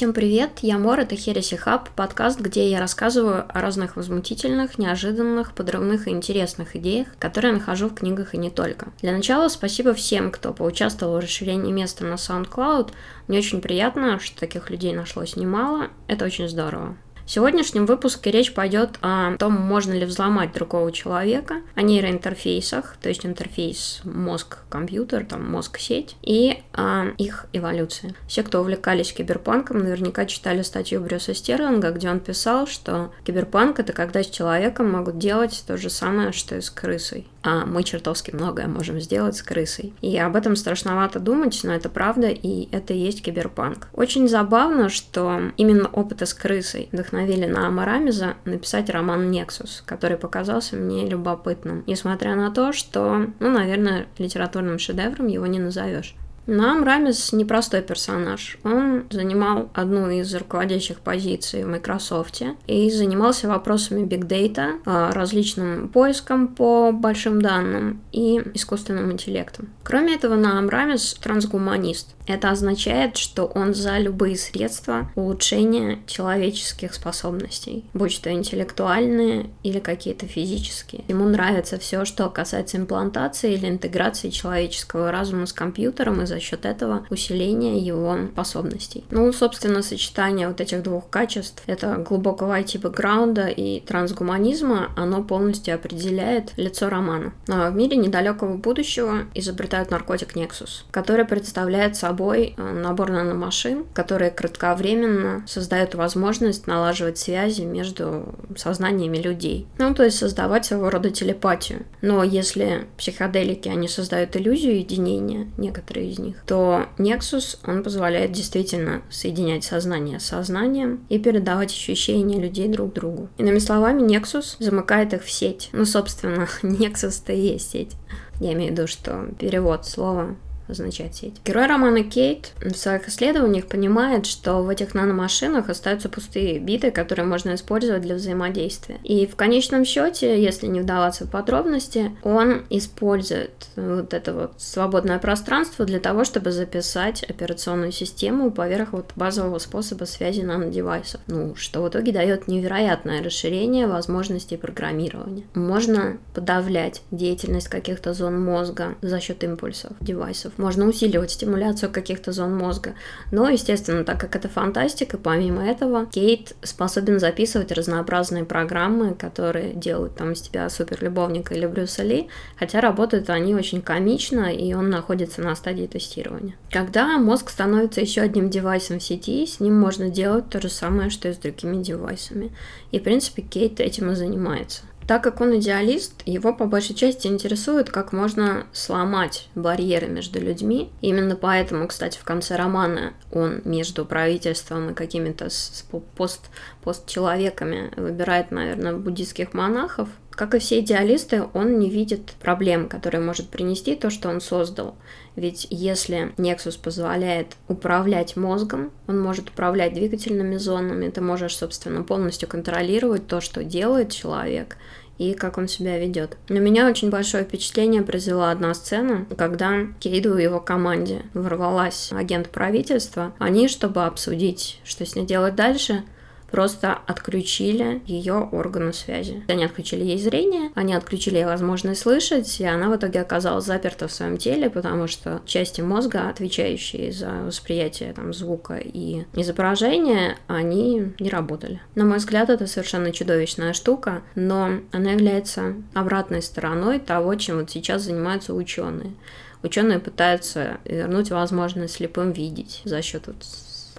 Всем привет, я Мор, это Хереси Хаб, подкаст, где я рассказываю о разных возмутительных, неожиданных, подрывных и интересных идеях, которые нахожу в книгах и не только. Для начала спасибо всем, кто поучаствовал в расширении места на SoundCloud. Мне очень приятно, что таких людей нашлось немало, это очень здорово. В сегодняшнем выпуске речь пойдет о том, можно ли взломать другого человека, о нейроинтерфейсах, то есть интерфейс мозг-компьютер, там мозг-сеть, и о их эволюции. Все, кто увлекались киберпанком, наверняка читали статью Брюса Стерлинга, где он писал, что киберпанк — это когда с человеком могут делать то же самое, что и с крысой а мы чертовски многое можем сделать с крысой. И об этом страшновато думать, но это правда, и это и есть киберпанк. Очень забавно, что именно опыты с крысой вдохновили на Амарамиза написать роман «Нексус», который показался мне любопытным, несмотря на то, что, ну, наверное, литературным шедевром его не назовешь. Нам Рамис непростой персонаж. Он занимал одну из руководящих позиций в Microsoft и занимался вопросами Big Data, а, различным поиском по большим данным и искусственным интеллектом. Кроме этого, Наам Рамис трансгуманист. Это означает, что он за любые средства улучшения человеческих способностей, будь то интеллектуальные или какие-то физические. Ему нравится все, что касается имплантации или интеграции человеческого разума с компьютером и за счет этого усиления его способностей. Ну, собственно, сочетание вот этих двух качеств, это глубокого IT-бэкграунда и трансгуманизма, оно полностью определяет лицо романа. Но в мире недалекого будущего изобретают наркотик Nexus, который представляет собой собой э, набор наномашин, которые кратковременно создают возможность налаживать связи между сознаниями людей. Ну, то есть создавать своего рода телепатию. Но если психоделики, они создают иллюзию единения, некоторые из них, то Nexus, он позволяет действительно соединять сознание с сознанием и передавать ощущения людей друг другу. Иными словами, Nexus замыкает их в сеть. Ну, собственно, Nexus-то и есть сеть. Я имею в виду, что перевод слова означает сеть. Герой романа Кейт в своих исследованиях понимает, что в этих наномашинах остаются пустые биты, которые можно использовать для взаимодействия. И в конечном счете, если не вдаваться в подробности, он использует вот это вот свободное пространство для того, чтобы записать операционную систему поверх вот базового способа связи нанодевайсов. Ну, что в итоге дает невероятное расширение возможностей программирования. Можно подавлять деятельность каких-то зон мозга за счет импульсов девайсов можно усиливать стимуляцию каких-то зон мозга. Но, естественно, так как это фантастика, помимо этого, Кейт способен записывать разнообразные программы, которые делают там из тебя суперлюбовника или Брюса Ли, хотя работают они очень комично, и он находится на стадии тестирования. Когда мозг становится еще одним девайсом в сети, с ним можно делать то же самое, что и с другими девайсами. И, в принципе, Кейт этим и занимается. Так как он идеалист, его по большей части интересует, как можно сломать барьеры между людьми. Именно поэтому, кстати, в конце романа он между правительством и какими-то пост постчеловеками выбирает, наверное, буддийских монахов. Как и все идеалисты, он не видит проблем, которые может принести то, что он создал. Ведь если Nexus позволяет управлять мозгом, он может управлять двигательными зонами, ты можешь, собственно, полностью контролировать то, что делает человек, и как он себя ведет. На меня очень большое впечатление произвела одна сцена, когда Кейду и его команде ворвалась агент правительства. Они, чтобы обсудить, что с ней делать дальше, просто отключили ее органы связи. Они отключили ей зрение, они отключили ей возможность слышать, и она в итоге оказалась заперта в своем теле, потому что части мозга, отвечающие за восприятие там, звука и изображения, они не работали. На мой взгляд, это совершенно чудовищная штука, но она является обратной стороной того, чем вот сейчас занимаются ученые. Ученые пытаются вернуть возможность слепым видеть за счет вот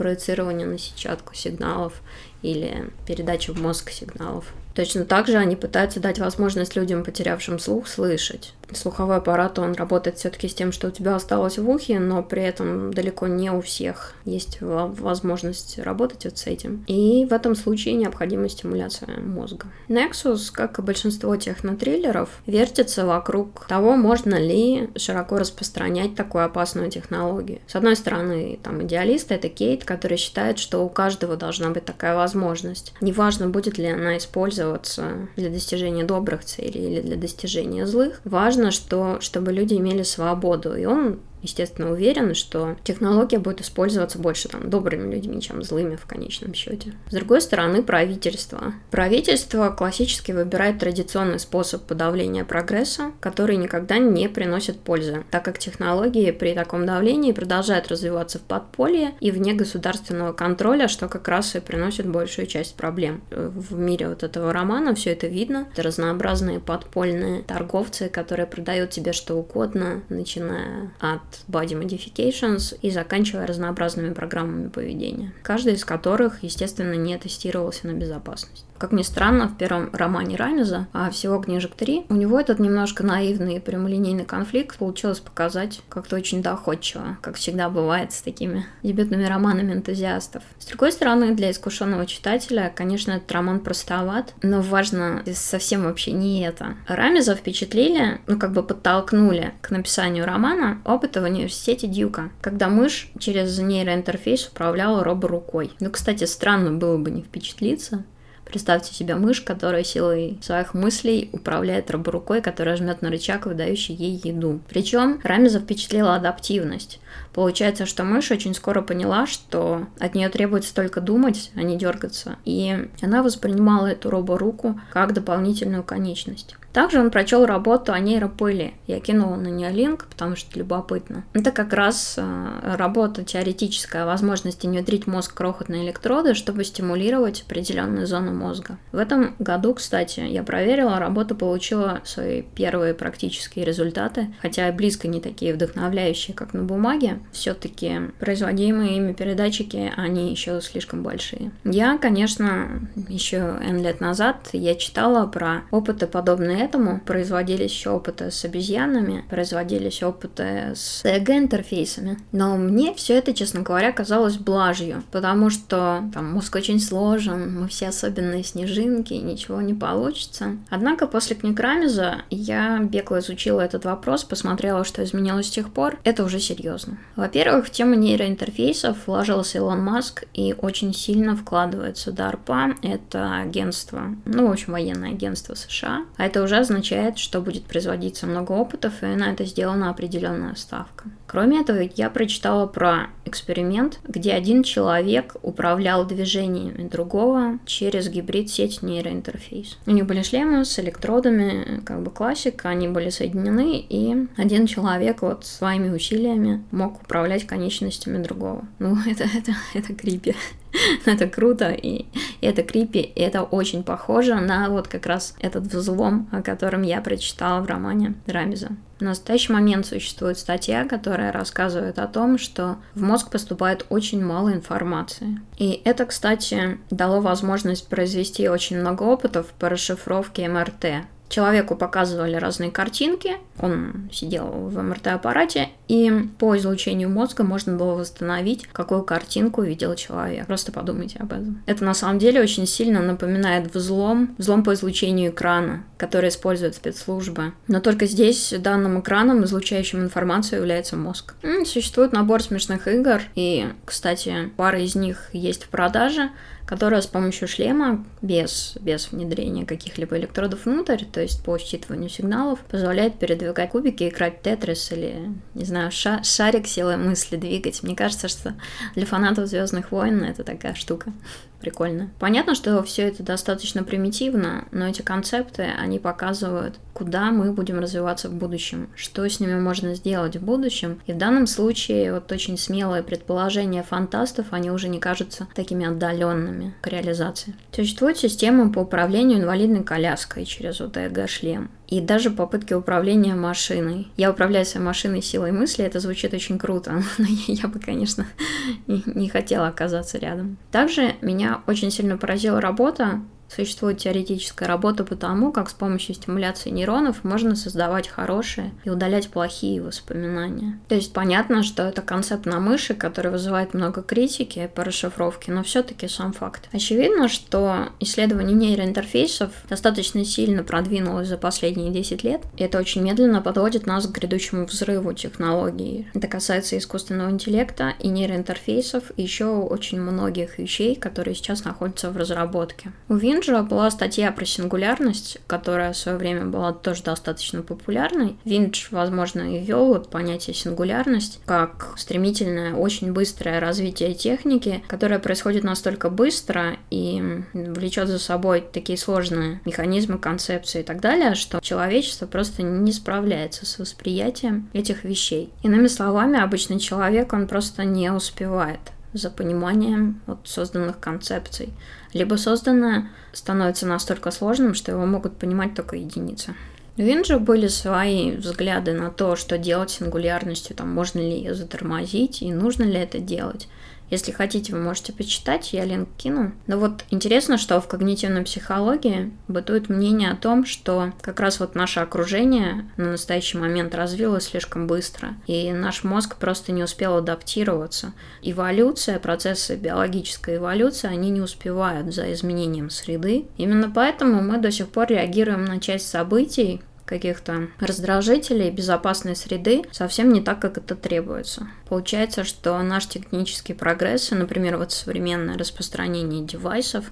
проецирования на сетчатку сигналов или передачи в мозг сигналов. Точно так же они пытаются дать возможность людям, потерявшим слух, слышать. Слуховой аппарат, он работает все-таки с тем, что у тебя осталось в ухе, но при этом далеко не у всех есть возможность работать вот с этим. И в этом случае необходима стимуляция мозга. Nexus, как и большинство технотриллеров, вертится вокруг того, можно ли широко распространять такую опасную технологию. С одной стороны, там идеалисты — это Кейт, который считает, что у каждого должна быть такая возможность. Неважно, будет ли она использоваться для достижения добрых целей или для достижения злых. Важно, что, чтобы люди имели свободу. И он естественно, уверены, что технология будет использоваться больше там добрыми людьми, чем злыми в конечном счете. С другой стороны, правительство. Правительство классически выбирает традиционный способ подавления прогресса, который никогда не приносит пользы, так как технологии при таком давлении продолжают развиваться в подполье и вне государственного контроля, что как раз и приносит большую часть проблем. В мире вот этого романа все это видно. Это разнообразные подпольные торговцы, которые продают тебе что угодно, начиная от body modifications и заканчивая разнообразными программами поведения, каждый из которых, естественно, не тестировался на безопасность. Как ни странно, в первом романе Рамеза, а всего книжек три, у него этот немножко наивный и прямолинейный конфликт получилось показать как-то очень доходчиво, как всегда бывает с такими дебютными романами энтузиастов. С другой стороны, для искушенного читателя, конечно, этот роман простоват, но важно совсем вообще не это. Рамеза впечатлили, ну как бы подтолкнули к написанию романа опыта в университете Дьюка, когда мышь через нейроинтерфейс управляла робо рукой. Ну, кстати, странно было бы не впечатлиться, Представьте себе мышь, которая силой своих мыслей управляет роборукой, которая жмет на рычаг, выдающий ей еду. Причем Рамеза впечатлила адаптивность. Получается, что мышь очень скоро поняла, что от нее требуется только думать, а не дергаться. И она воспринимала эту роборуку как дополнительную конечность. Также он прочел работу о нейропыли. Я кинула на нее линк, потому что любопытно. Это как раз э, работа теоретическая о возможности внедрить мозг крохотные электроды, чтобы стимулировать определенную зону мозга. В этом году, кстати, я проверила, работа получила свои первые практические результаты, хотя и близко не такие вдохновляющие, как на бумаге. Все-таки производимые ими передатчики, они еще слишком большие. Я, конечно, еще N лет назад я читала про опыты подобные этому производились еще опыты с обезьянами, производились опыты с ЭГ-интерфейсами. Но мне все это, честно говоря, казалось блажью, потому что там мозг очень сложен, мы все особенные снежинки, ничего не получится. Однако после книг Рамеза я бегло изучила этот вопрос, посмотрела, что изменилось с тех пор. Это уже серьезно. Во-первых, в тему нейроинтерфейсов вложился Илон Маск и очень сильно вкладывается DARPA. Это агентство, ну, в общем, военное агентство США. А это уже уже означает, что будет производиться много опытов, и на это сделана определенная ставка. Кроме этого, я прочитала про эксперимент, где один человек управлял движениями другого через гибрид-сеть нейроинтерфейс. У них были шлемы с электродами, как бы классика, они были соединены, и один человек вот своими усилиями мог управлять конечностями другого. Ну, это, это, это крипи. это круто, и это крипи, и это очень похоже на вот как раз этот взлом, о котором я прочитала в романе Рамиза. В настоящий момент существует статья, которая рассказывает о том, что в мозг поступает очень мало информации. И это, кстати, дало возможность произвести очень много опытов по расшифровке МРТ, Человеку показывали разные картинки, он сидел в МРТ-аппарате, и по излучению мозга можно было восстановить, какую картинку видел человек. Просто подумайте об этом. Это на самом деле очень сильно напоминает взлом, взлом по излучению экрана, который используют спецслужбы. Но только здесь данным экраном, излучающим информацию, является мозг. Существует набор смешных игр, и, кстати, пара из них есть в продаже которая с помощью шлема, без, без внедрения каких-либо электродов внутрь, то есть по считыванию сигналов, позволяет передвигать кубики, играть тетрис или, не знаю, ша шарик силой мысли двигать. Мне кажется, что для фанатов Звездных войн это такая штука прикольно. Понятно, что все это достаточно примитивно, но эти концепты, они показывают, куда мы будем развиваться в будущем, что с ними можно сделать в будущем. И в данном случае вот очень смелые предположения фантастов, они уже не кажутся такими отдаленными к реализации. Существует система по управлению инвалидной коляской через вот ЭГ-шлем и даже попытки управления машиной. Я управляю своей машиной силой мысли, это звучит очень круто, но я бы, конечно, не хотела оказаться рядом. Также меня очень сильно поразила работа Существует теоретическая работа по тому, как с помощью стимуляции нейронов можно создавать хорошие и удалять плохие воспоминания. То есть понятно, что это концепт на мыши, который вызывает много критики по расшифровке, но все-таки сам факт. Очевидно, что исследование нейроинтерфейсов достаточно сильно продвинулось за последние 10 лет, и это очень медленно подводит нас к грядущему взрыву технологий. Это касается искусственного интеллекта и нейроинтерфейсов, и еще очень многих вещей, которые сейчас находятся в разработке. У Win Винджа была статья про сингулярность, которая в свое время была тоже достаточно популярной. Виндж, возможно, ввел вот понятие сингулярность как стремительное, очень быстрое развитие техники, которое происходит настолько быстро и влечет за собой такие сложные механизмы, концепции и так далее, что человечество просто не справляется с восприятием этих вещей. Иными словами, обычный человек, он просто не успевает за пониманием вот созданных концепций. Либо созданное становится настолько сложным, что его могут понимать только единицы. У Винджа были свои взгляды на то, что делать сингулярностью, там, можно ли ее затормозить и нужно ли это делать. Если хотите, вы можете почитать, я линк кину. Но вот интересно, что в когнитивной психологии бытует мнение о том, что как раз вот наше окружение на настоящий момент развилось слишком быстро, и наш мозг просто не успел адаптироваться. Эволюция, процессы биологической эволюции, они не успевают за изменением среды. Именно поэтому мы до сих пор реагируем на часть событий, каких-то раздражителей безопасной среды совсем не так, как это требуется. Получается, что наш технический прогресс, например, вот современное распространение девайсов,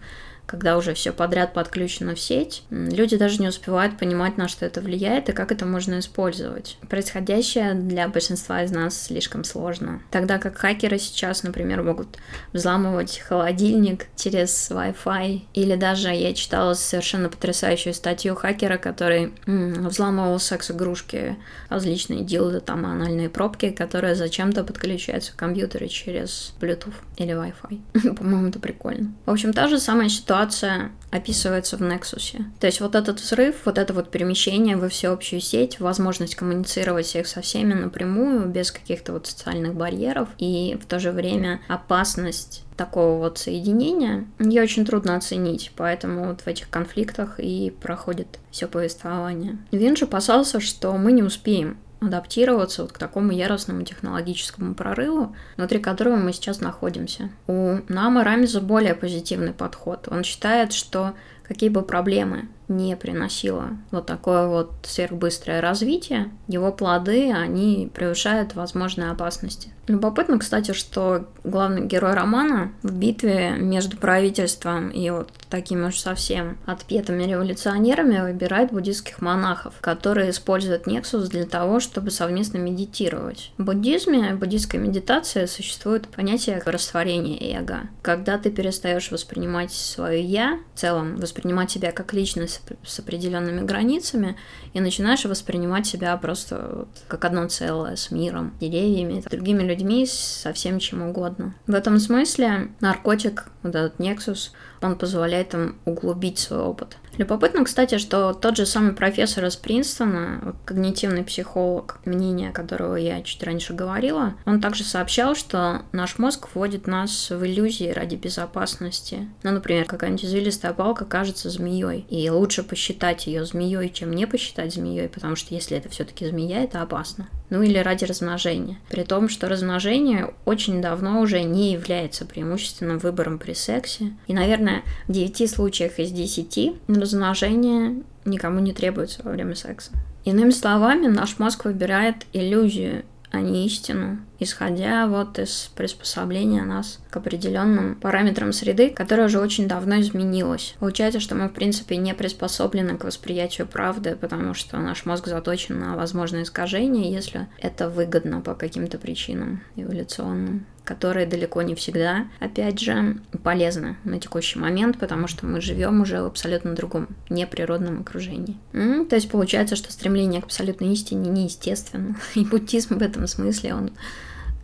когда уже все подряд подключено в сеть, люди даже не успевают понимать, на что это влияет и как это можно использовать. Происходящее для большинства из нас слишком сложно. Тогда как хакеры сейчас, например, могут взламывать холодильник через Wi-Fi, или даже я читала совершенно потрясающую статью хакера, который взламывал секс-игрушки, различные дилды, там анальные пробки, которые зачем-то подключаются к компьютеру через Bluetooth или Wi-Fi. По-моему, это прикольно. В общем, та же самая ситуация ситуация описывается в Nexus. То есть вот этот взрыв, вот это вот перемещение во всеобщую сеть, возможность коммуницировать всех со всеми напрямую, без каких-то вот социальных барьеров, и в то же время опасность такого вот соединения, ее очень трудно оценить, поэтому вот в этих конфликтах и проходит все повествование. Винж опасался, что мы не успеем адаптироваться вот к такому яростному технологическому прорыву, внутри которого мы сейчас находимся. У Нама Рамиза более позитивный подход. Он считает, что какие бы проблемы не приносило вот такое вот сверхбыстрое развитие, его плоды, они превышают возможные опасности. Любопытно, кстати, что главный герой романа в битве между правительством и вот такими уж совсем отпетыми революционерами выбирает буддийских монахов, которые используют Нексус для того, чтобы совместно медитировать. В буддизме, в буддийской медитации существует понятие растворения эго. Когда ты перестаешь воспринимать свое «я», в целом воспринимать себя как личность с определенными границами и начинаешь воспринимать себя просто как одно целое с миром, деревьями, другими людьми, со всем чем угодно. В этом смысле наркотик, вот этот Nexus, он позволяет им углубить свой опыт. Любопытно, кстати, что тот же самый профессор из Принстона, когнитивный психолог, мнение которого я чуть раньше говорила, он также сообщал, что наш мозг вводит нас в иллюзии ради безопасности. Ну, например, какая-нибудь извилистая палка кажется змеей, и лучше посчитать ее змеей, чем не посчитать змеей, потому что если это все-таки змея, это опасно. Ну или ради размножения. При том, что размножение очень давно уже не является преимущественным выбором при сексе. И, наверное, в 9 случаях из 10 размножение никому не требуется во время секса. Иными словами, наш мозг выбирает иллюзию, а не истину, исходя вот из приспособления нас к определенным параметрам среды, которая уже очень давно изменилась. Получается, что мы, в принципе, не приспособлены к восприятию правды, потому что наш мозг заточен на возможные искажения, если это выгодно по каким-то причинам эволюционным которые далеко не всегда, опять же, полезны на текущий момент, потому что мы живем уже в абсолютно другом, неприродном окружении. М-м, то есть получается, что стремление к абсолютной истине неестественно. И буддизм в этом смысле, он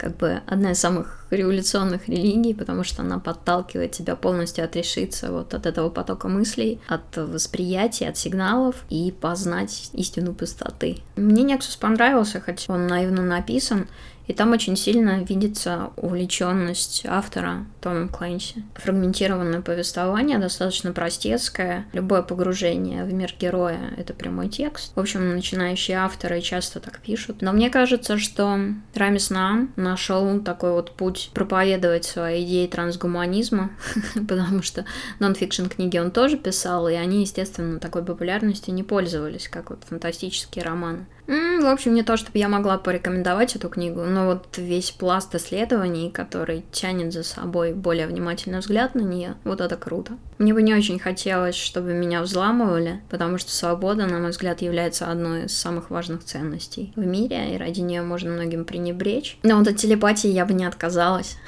как бы одна из самых революционных религий, потому что она подталкивает тебя полностью отрешиться вот от этого потока мыслей, от восприятия, от сигналов и познать истину пустоты. Мне Nexus понравился, хоть он наивно написан, и там очень сильно видится увлеченность автора Тома Клэнси. Фрагментированное повествование, достаточно простецкое. Любое погружение в мир героя — это прямой текст. В общем, начинающие авторы часто так пишут. Но мне кажется, что Рамис Наам нашел такой вот путь проповедовать свои идеи трансгуманизма, потому что нон-фикшн книги он тоже писал, и они, естественно, такой популярностью не пользовались, как вот фантастические романы. В общем, не то, чтобы я могла порекомендовать эту книгу, но вот весь пласт исследований, который тянет за собой более внимательный взгляд на нее, вот это круто. Мне бы не очень хотелось, чтобы меня взламывали, потому что свобода, на мой взгляд, является одной из самых важных ценностей в мире, и ради нее можно многим пренебречь. Но вот от телепатии я бы не отказалась.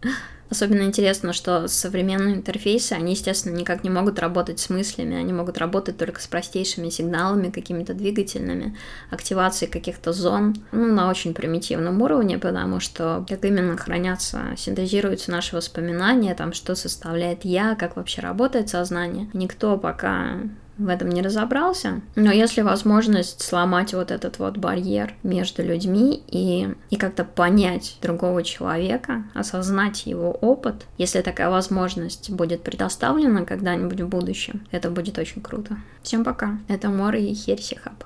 Особенно интересно, что современные интерфейсы, они, естественно, никак не могут работать с мыслями, они могут работать только с простейшими сигналами, какими-то двигательными, активацией каких-то зон, ну, на очень примитивном уровне, потому что как именно хранятся, синтезируются наши воспоминания, там, что составляет я, как вообще работает сознание. Никто пока в этом не разобрался. Но если возможность сломать вот этот вот барьер между людьми и, и как-то понять другого человека, осознать его опыт, если такая возможность будет предоставлена когда-нибудь в будущем, это будет очень круто. Всем пока. Это Мора и Херси Хаб.